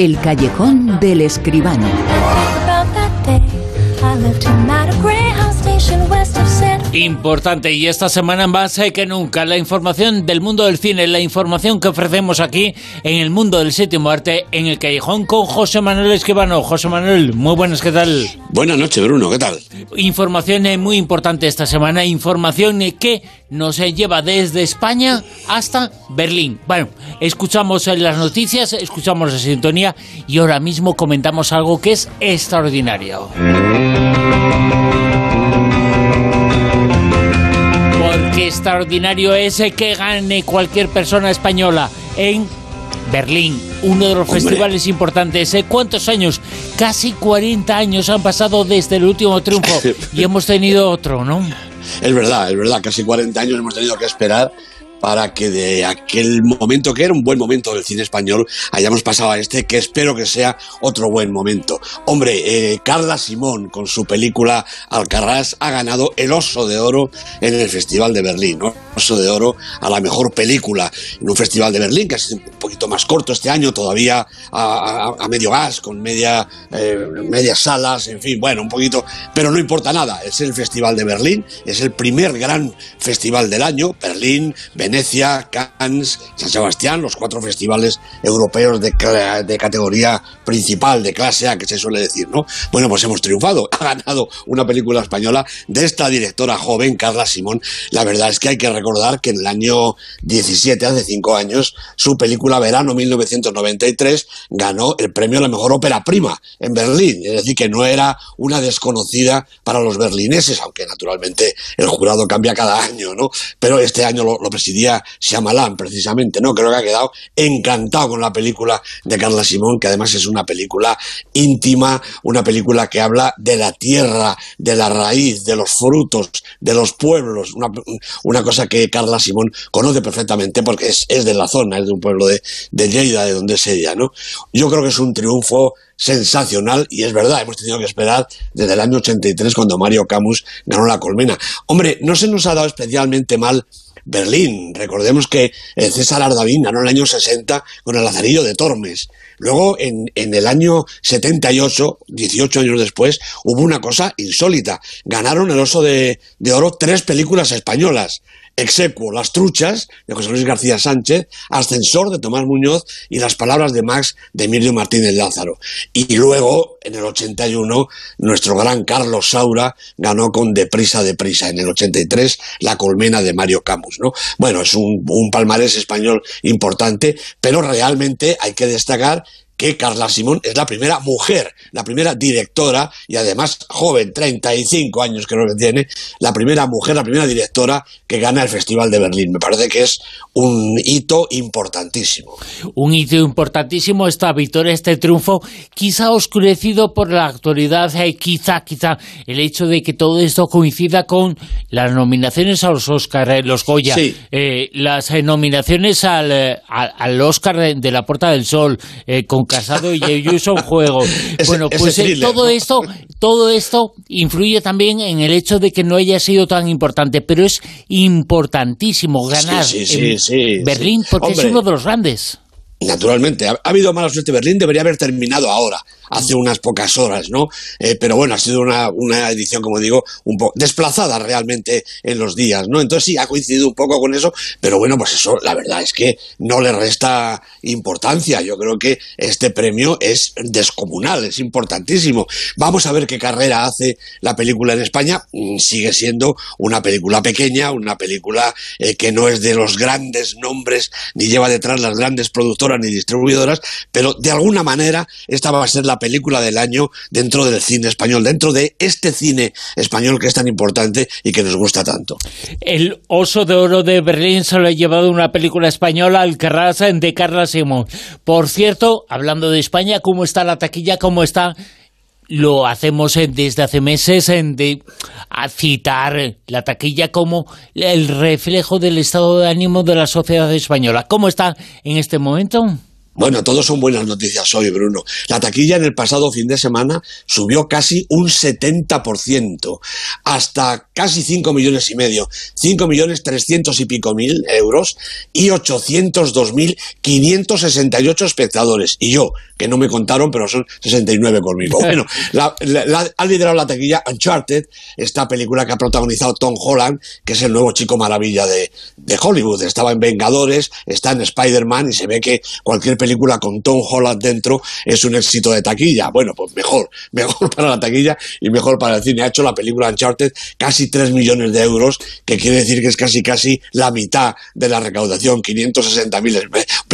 El callejón del escribano. Importante y esta semana más que nunca la información del mundo del cine, la información que ofrecemos aquí en el mundo del séptimo arte en el callejón con José Manuel Esquivano. José Manuel, muy buenas, ¿qué tal? Buenas noches, Bruno, ¿qué tal? Información eh, muy importante esta semana, información eh, que nos eh, lleva desde España hasta Berlín. Bueno, escuchamos las noticias, escuchamos la sintonía y ahora mismo comentamos algo que es extraordinario. extraordinario es que gane cualquier persona española en Berlín, uno de los festivales importantes. ¿eh? ¿Cuántos años? Casi 40 años han pasado desde el último triunfo y hemos tenido otro, ¿no? Es verdad, es verdad, casi 40 años hemos tenido que esperar para que de aquel momento, que era un buen momento del cine español, hayamos pasado a este, que espero que sea otro buen momento. Hombre, eh, Carla Simón, con su película Alcarrás, ha ganado el Oso de Oro en el Festival de Berlín. ¿no? De Oro a la mejor película en un Festival de Berlín, que es un poquito más corto este año, todavía a, medio gas, con media, eh, medias salas, en fin, bueno, un poquito, pero no importa nada, es el Festival de Berlín, es el primer gran festival del año, Berlín, Venecia, Cannes, San Sebastián, los cuatro festivales europeos de, de, categoría principal, de clase A, que se suele decir, ¿no? Bueno, pues hemos triunfado. Ha ganado una película española de esta directora joven, Carla Simón. La verdad es que hay que recordar que en el año 17, hace cinco años, su película Verano 1993 ganó el premio a la mejor ópera prima en Berlín. Es decir, que no era una desconocida para los berlineses, aunque naturalmente el jurado cambia cada año, ¿no? Pero este año lo, lo presidía Shyamalan, precisamente, ¿no? Creo que ha quedado encantado con la película de Carla Simón, que además es una película íntima, una película que habla de la tierra, de la raíz, de los frutos, de los pueblos, una, cosa que Carla Simón conoce perfectamente porque es, de la zona, es de un pueblo de, de Lleida, de donde es ella, ¿no? Yo creo que es un triunfo sensacional y es verdad, hemos tenido que esperar desde el año 83 cuando Mario Camus ganó la colmena. Hombre, no se nos ha dado especialmente mal Berlín. Recordemos que César Ardavín ganó en el año 60 con el Lazarillo de Tormes. Luego, en, en, el año 78, 18 años después, hubo una cosa insólita. Ganaron el Oso de, de Oro tres películas españolas. Execuo, Las Truchas, de José Luis García Sánchez, Ascensor, de Tomás Muñoz, y Las Palabras de Max, de Emilio Martínez Lázaro. Y luego, en el 81, nuestro gran Carlos Saura ganó con Deprisa, Deprisa. En el 83, La Colmena de Mario Camus, ¿no? Bueno, es un, un palmarés español importante, pero realmente hay que destacar que Carla Simón es la primera mujer, la primera directora y además joven, 35 años creo que tiene, la primera mujer, la primera directora que gana el Festival de Berlín. Me parece que es un hito importantísimo. Un hito importantísimo esta victoria, este triunfo, quizá oscurecido por la actualidad, eh, quizá, quizá el hecho de que todo esto coincida con las nominaciones a los Oscar, eh, los Goya, eh, las nominaciones al, al, Oscar de, la Puerta del Sol, con Casado y Ayuso en juego. bueno, pues eh, todo esto, todo esto influye también en el hecho de que no haya sido tan importante, pero es importantísimo ganar en Berlín porque es uno de los grandes. Naturalmente, ha, habido mala suerte. Berlín debería haber terminado ahora, hace unas pocas horas, ¿no? Eh, pero bueno, ha sido una, una, edición, como digo, un poco desplazada realmente en los días, ¿no? Entonces sí, ha coincidido un poco con eso, pero bueno, pues eso, la verdad es que no le resta importancia. Yo creo que este premio es descomunal, es importantísimo. Vamos a ver qué carrera hace la película en España. Mm, sigue siendo una película pequeña, una película eh, que no es de los grandes nombres, ni lleva detrás las grandes productoras ni distribuidoras, pero de alguna manera esta va a ser la película del año dentro del cine español, dentro de este cine español que es tan importante y que nos gusta tanto. El Oso de Oro de Berlín se lo ha llevado una película española, Alcarrasa, de Carla Simón. Por cierto, hablando de España, ¿cómo está la taquilla? ¿Cómo está lo hacemos desde hace meses en de citar la taquilla como el reflejo del estado de ánimo de la sociedad española. ¿Cómo está en este momento? Bueno, todos son buenas noticias hoy, Bruno. La taquilla en el pasado fin de semana subió casi un 70%, hasta casi 5 millones y medio, 5 millones 300 y pico mil euros y 802 mil 568 espectadores. Y yo, que no me contaron, pero son 69 conmigo. Bueno, la, ha liderado la taquilla Uncharted, esta película que ha protagonizado Tom Holland, que es el nuevo chico maravilla de, de Hollywood. Estaba en Vengadores, está en Spider-Man y se ve que cualquier película con Tom Holland dentro es un éxito de taquilla. Bueno, pues mejor, mejor para la taquilla y mejor para el cine. Ha hecho la película Uncharted casi 3 millones de euros, que quiere decir que es casi casi la mitad de la recaudación, 560 mil,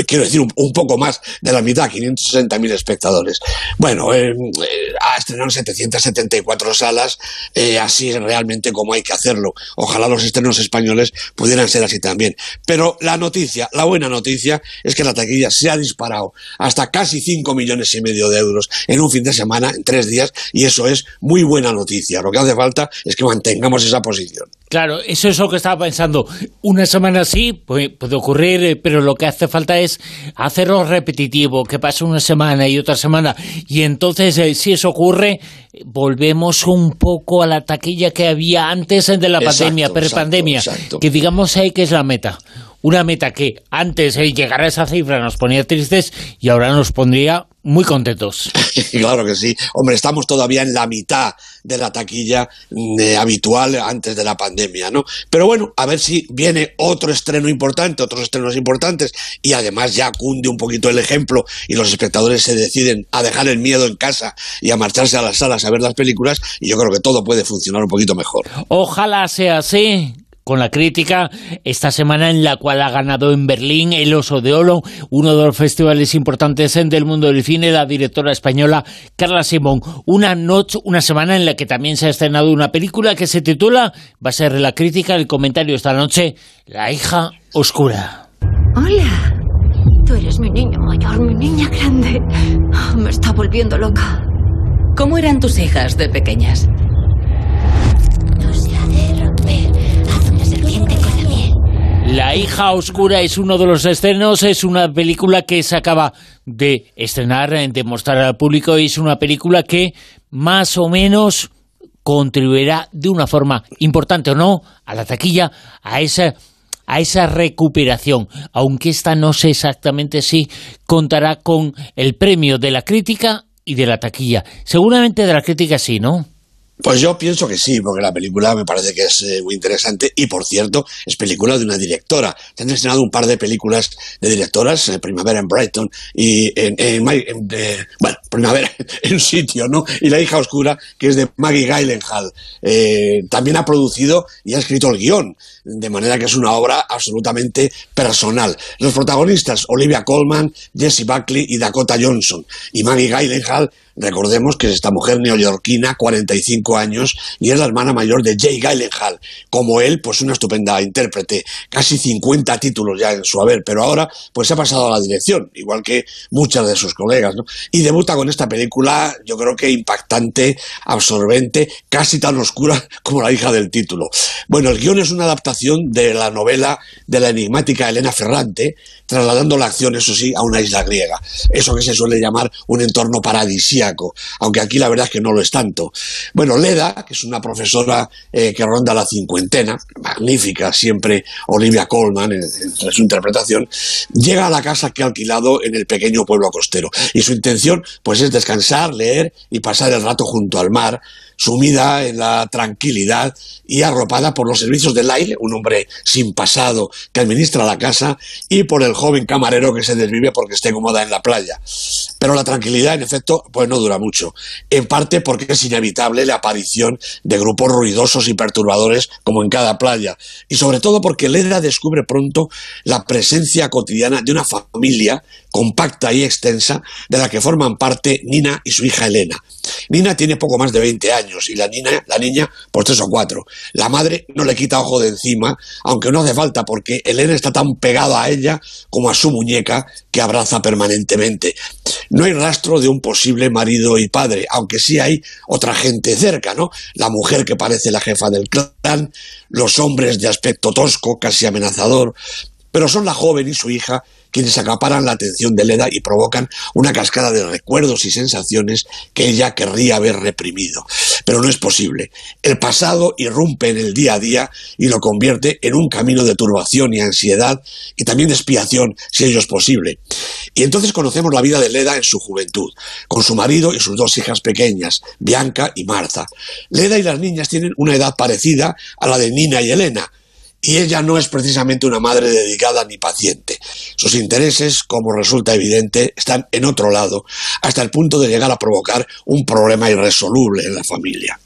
quiero decir un, poco más de la mitad, 560 mil espectadores. Bueno, eh, eh, ha estrenado 774 salas, eh, así es realmente como hay que hacerlo. Ojalá los estrenos españoles pudieran ser así también. Pero la noticia, la buena noticia, es que la taquilla se ha disparado hasta casi 5 millones y medio de euros en un fin de semana, en tres días, y eso es muy buena noticia. Lo que hace falta es que mantengamos esa posición. Claro, eso es lo que estaba pensando. Una semana sí puede, ocurrir, eh, pero lo que hace falta es hacerlo repetitivo, que pase una semana y otra semana. Y entonces, eh, si eso ocurre, volvemos un poco a la taquilla que había antes de la pandemia, pre-pandemia, que digamos ahí que es la meta una meta que antes de llegar a esa cifra nos ponía tristes y ahora nos pondría muy contentos. claro que sí. Hombre, estamos todavía en la mitad de la taquilla mm, eh, habitual antes de la pandemia, ¿no? Pero bueno, a ver si viene otro estreno importante, otros estrenos importantes y además ya cunde un poquito el ejemplo y los espectadores se deciden a dejar el miedo en casa y a marcharse a las salas a ver las películas y yo creo que todo puede funcionar un poquito mejor. Ojalá sea así con la crítica esta semana en la cual ha ganado en Berlín el Oso de Olo, uno de los festivales importantes del mundo del cine, la directora española Carla Simón. Una noche, una semana en la que también se ha estrenado una película que se titula, va a ser la crítica, el comentario esta noche, La hija oscura. Hola, tú eres mi niño mayor, mi niña grande. Me está volviendo loca. ¿Cómo eran tus hijas de pequeñas? Hija oscura es uno de los estrenos, es una película que se acaba de estrenar, de mostrar al público, y es una película que más o menos contribuirá de una forma importante o no a la taquilla, a esa a esa recuperación, aunque esta no sé exactamente si contará con el premio de la crítica y de la taquilla. Seguramente de la crítica sí, ¿no? Pues yo pienso que sí, porque la película me parece que es eh, muy interesante y, por cierto, es película de una directora. Se han estrenado un par de películas de directoras, eh, Primavera en Brighton y en, bueno, Primavera en sitio, ¿no? Y La hija oscura, que es de Maggie Gyllenhaal. Eh, también ha producido y ha escrito el guion, de manera que es una obra absolutamente personal. Los protagonistas, Olivia Colman, Jesse Buckley y Dakota Johnson. Y Maggie Gyllenhaal Recordemos que es esta mujer neoyorquina, 45 años, y es la hermana mayor de Jay Gyllenhaal. Como él, pues una estupenda intérprete, casi 50 títulos ya en su haber, pero ahora pues se ha pasado a la dirección, igual que muchas de sus colegas, ¿no? Y debuta con esta película, yo creo que impactante, absorbente, casi tan oscura como la hija del título. Bueno, el guion es una adaptación de la novela de la enigmática Elena Ferrante, trasladando la acción, eso sí, a una isla griega. Eso que se suele llamar un entorno paradisíaco, aunque aquí la verdad es que no lo es tanto. Bueno, Leda, que es una profesora eh, que ronda la cincuentena, magnífica siempre Olivia Colman en, en, su interpretación, llega a la casa que ha alquilado en el pequeño pueblo costero. Y su intención, pues, es descansar, leer y pasar el rato junto al mar, sumida en la tranquilidad y arropada por los servicios del aire, un hombre sin pasado que administra la casa, y por el joven camarero que se desvive porque esté cómoda en la playa. Pero la tranquilidad, en efecto, pues no dura mucho. En parte porque es inevitable la aparición de grupos ruidosos y perturbadores como en cada playa. Y sobre todo porque Leda descubre pronto la presencia cotidiana de una familia compacta y extensa de la que forman parte Nina y su hija Elena. Nina tiene poco más de 20 años y la niña, la niña por tres o cuatro. La madre no le quita ojo de encima, aunque no hace falta porque Elena está tan pegada a ella como a su muñeca que abraza permanentemente. No hay rastro de un posible marido y padre, aunque sí hay otra gente cerca, ¿no? La mujer que parece la jefa del clan, los hombres de aspecto tosco, casi amenazador, pero son la joven y su hija quienes acaparan la atención de Leda y provocan una cascada de recuerdos y sensaciones que ella querría haber reprimido. Pero no es posible. El pasado irrumpe en el día a día y lo convierte en un camino de turbación y ansiedad y también de expiación, si ello es posible. Y entonces conocemos la vida de Leda en su juventud, con su marido y sus dos hijas pequeñas, Bianca y Marta. Leda y las niñas tienen una edad parecida a la de Nina y Elena, y ella no es precisamente una madre dedicada ni paciente. Sus intereses, como resulta evidente, están en otro lado, hasta el punto de llegar a provocar un problema irresoluble en la familia.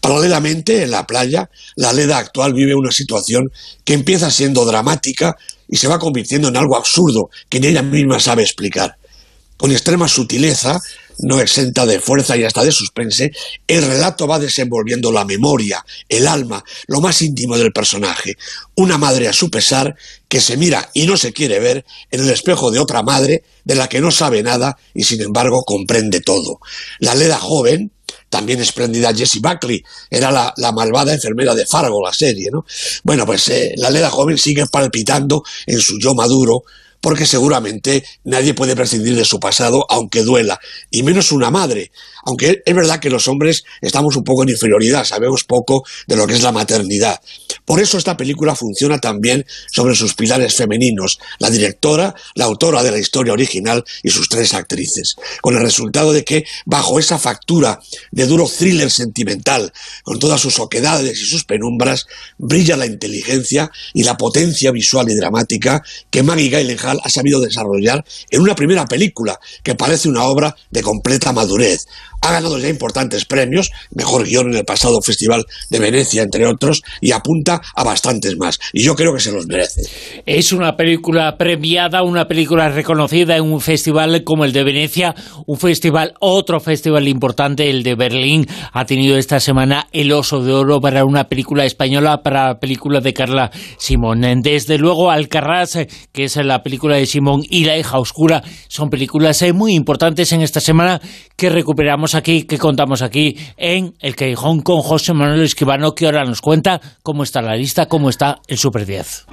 Paralelamente, en la playa, la Leda actual vive una situación que empieza siendo dramática y se va convirtiendo en algo absurdo que ni ella misma sabe explicar. Con extrema sutileza, no exenta de fuerza y hasta de suspense, el relato va desenvolviendo la memoria, el alma, lo más íntimo del personaje. Una madre a su pesar que se mira y no se quiere ver en el espejo de otra madre de la que no sabe nada y sin embargo comprende todo. La Leda joven, también espléndida Jessie Buckley, era la, malvada enfermera de Fargo, la serie, ¿no? Bueno, pues eh, la Leda joven sigue palpitando en su yo maduro, porque seguramente nadie puede prescindir de su pasado, aunque duela, y menos una madre, aunque es verdad que los hombres estamos un poco en inferioridad, sabemos poco de lo que es la maternidad. Por eso esta película funciona también sobre sus pilares femeninos, la directora, la autora de la historia original y sus tres actrices, con el resultado de que bajo esa factura de duro thriller sentimental, con todas sus oquedades y sus penumbras, brilla la inteligencia y la potencia visual y dramática que Maggie Gyllenhaal ha sabido desarrollar en una primera película que parece una obra de completa madurez, ha ganado ya importantes premios, mejor guion en el pasado Festival de Venecia, entre otros, y apunta a bastantes más. Y yo creo que se los merece. Es una película premiada, una película reconocida en un festival como el de Venecia, un festival, otro festival importante, el de Berlín, ha tenido esta semana el Oso de Oro para una película española, para la película de Carla Simón. Desde luego, Alcarrás, que es la película de Simón, y La hija oscura, son películas eh, muy importantes en esta semana que recuperamos aquí, que contamos aquí en El Callejón con José Manuel Esquivano, que ahora nos cuenta cómo está la lista, cómo está el Super 10.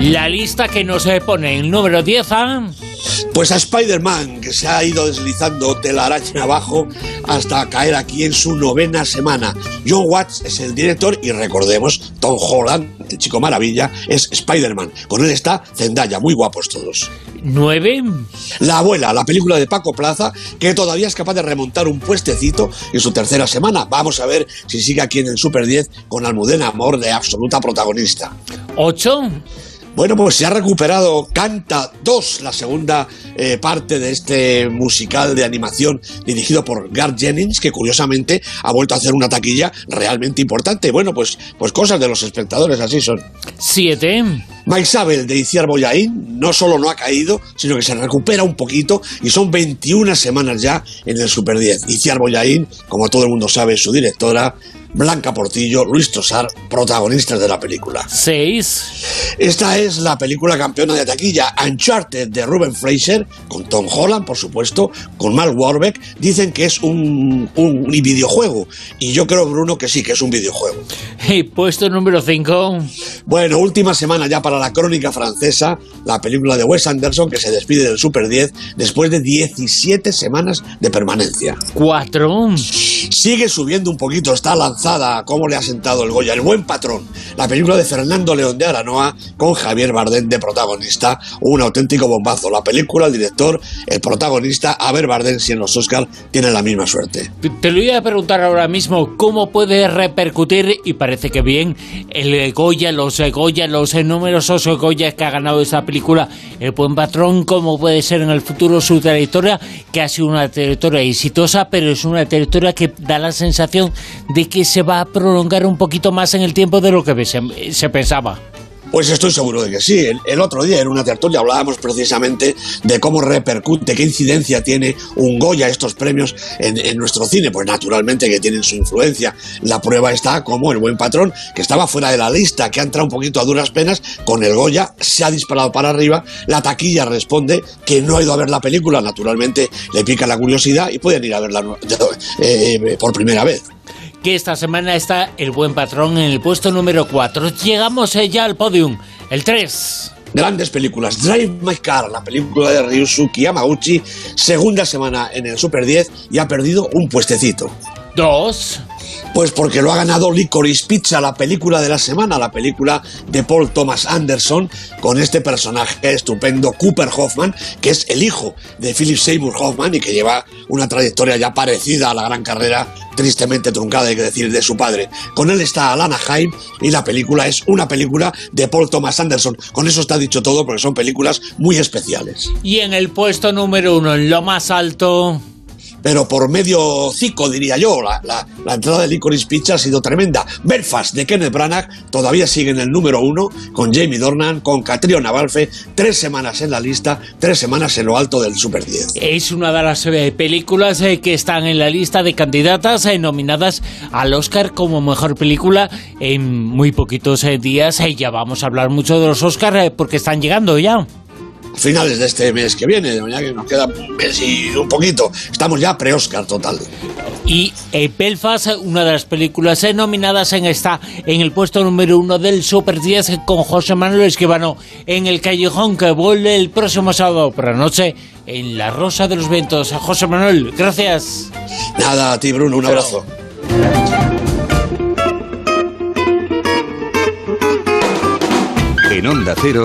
La lista que nos pone el número 10 a... Pues a Spider-Man, que se ha ido deslizando telaraña abajo hasta caer aquí en su novena semana. John Watts es el director y recordemos, Tom Holland, el chico maravilla, es Spider-Man. Con él está Zendaya, muy guapos todos. ¿Nueve? La abuela, la película de Paco Plaza, que todavía es capaz de remontar un puestecito en su tercera semana. Vamos a ver si sigue aquí en el Super 10 con Almudena Amor de absoluta protagonista. ¿Ocho? Bueno, pues se ha recuperado Canta 2, la segunda eh, parte de este musical de animación dirigido por Garth Jennings, que curiosamente ha vuelto a hacer una taquilla realmente importante. Bueno, pues, pues cosas de los espectadores, así son. Siete. Maisabel de Iciar Boyaín no solo no ha caído, sino que se recupera un poquito y son 21 semanas ya en el Super 10. Iciar Boyaín, como todo el mundo sabe, su directora, Blanca Portillo, Luis Tosar, protagonistas de la película. Seis. Esta es la película campeona de taquilla, Uncharted de Ruben Fraser, con Tom Holland, por supuesto, con Mark Warbeck. Dicen que es un, un, videojuego. Y yo creo, Bruno, que sí, que es un videojuego. Y puesto número 5. Bueno, última semana ya para la crónica francesa, la película de Wes Anderson, que se despide del Super 10 después de 17 semanas de permanencia. 4. Sigue subiendo un poquito, está lanzada, cómo le ha sentado el Goya, el buen patrón. La película de Fernando León de Aranoa con Javier Bardem de protagonista, un auténtico bombazo. La película, el director, el protagonista, a ver Bardem si en los Oscars tiene la misma suerte. Te lo iba a preguntar ahora mismo, ¿cómo puede repercutir, y parece que bien, el Goya, los Goya, los numerosos Goya que ha ganado esa película, el buen patrón, cómo puede ser en el futuro su trayectoria, que ha sido una trayectoria exitosa, pero es una trayectoria que da la sensación de que se va a prolongar un poquito más en el tiempo de lo que se, pensaba. Pues estoy seguro de que sí. El, otro día en una tertulia hablábamos precisamente de cómo repercute, qué incidencia tiene un Goya estos premios en, nuestro cine. Pues naturalmente que tienen su influencia. La prueba está como el buen patrón, que estaba fuera de la lista, que ha entrado un poquito a duras penas, con el Goya se ha disparado para arriba. La taquilla responde que no ha ido a ver la película, naturalmente le pica la curiosidad y pueden ir a verla eh, por primera vez. Que esta semana está el buen patrón en el puesto número 4. Llegamos eh, ya al podium, el 3. Grandes películas. Drive My Car, la película de Ryusuke Yamaguchi, segunda semana en el Super 10 y ha perdido un puestecito. 2. Pues porque lo ha ganado Licorice Pizza, la película de la semana, la película de Paul Thomas Anderson, con este personaje estupendo, Cooper Hoffman, que es el hijo de Philip Seymour Hoffman y que lleva una trayectoria ya parecida a la gran carrera, tristemente truncada, hay que decir, de su padre. Con él está Alana Haim y la película es una película de Paul Thomas Anderson. Con eso está dicho todo porque son películas muy especiales. Y en el puesto número uno, en lo más alto pero por medio cico, diría yo. La, entrada de Licorice Pizza ha sido tremenda. Belfast de Kenneth Branagh todavía sigue en el número uno, con Jamie Dornan, con Catriona Balfe, tres semanas en la lista, tres semanas en lo alto del Super 10. Es una de las eh, películas eh, que están en la lista de candidatas eh, nominadas al Oscar como mejor película en muy poquitos días. ya vamos a hablar mucho de los Oscars porque están llegando ya finales de este mes que viene, ya que nos queda un mes y un poquito. Estamos ya pre-Oscar total. Y eh, Belfast, una de las películas eh, nominadas en esta, en el puesto número uno del Super 10 con José Manuel Esquivano en el Callejón que vuelve el próximo sábado por la noche en La Rosa de los Vientos. José Manuel, gracias. Nada, a ti Bruno, un abrazo. En Onda Cero,